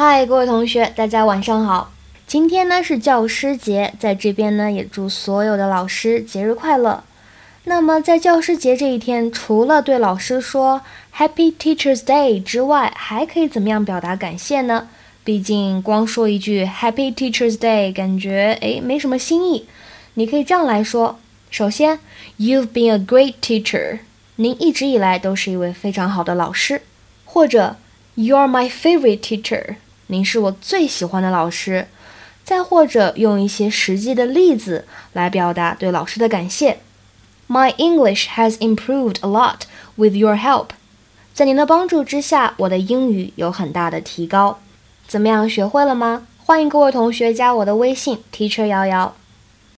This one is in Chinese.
嗨，各位同学，大家晚上好。今天呢是教师节，在这边呢也祝所有的老师节日快乐。那么在教师节这一天，除了对老师说 Happy Teachers Day 之外，还可以怎么样表达感谢呢？毕竟光说一句 Happy Teachers Day，感觉诶没什么新意。你可以这样来说：首先，You've been a great teacher，您一直以来都是一位非常好的老师。或者，You're my favorite teacher。您是我最喜欢的老师，再或者用一些实际的例子来表达对老师的感谢。My English has improved a lot with your help。在您的帮助之下，我的英语有很大的提高。怎么样，学会了吗？欢迎各位同学加我的微信，Teacher 瑶瑶。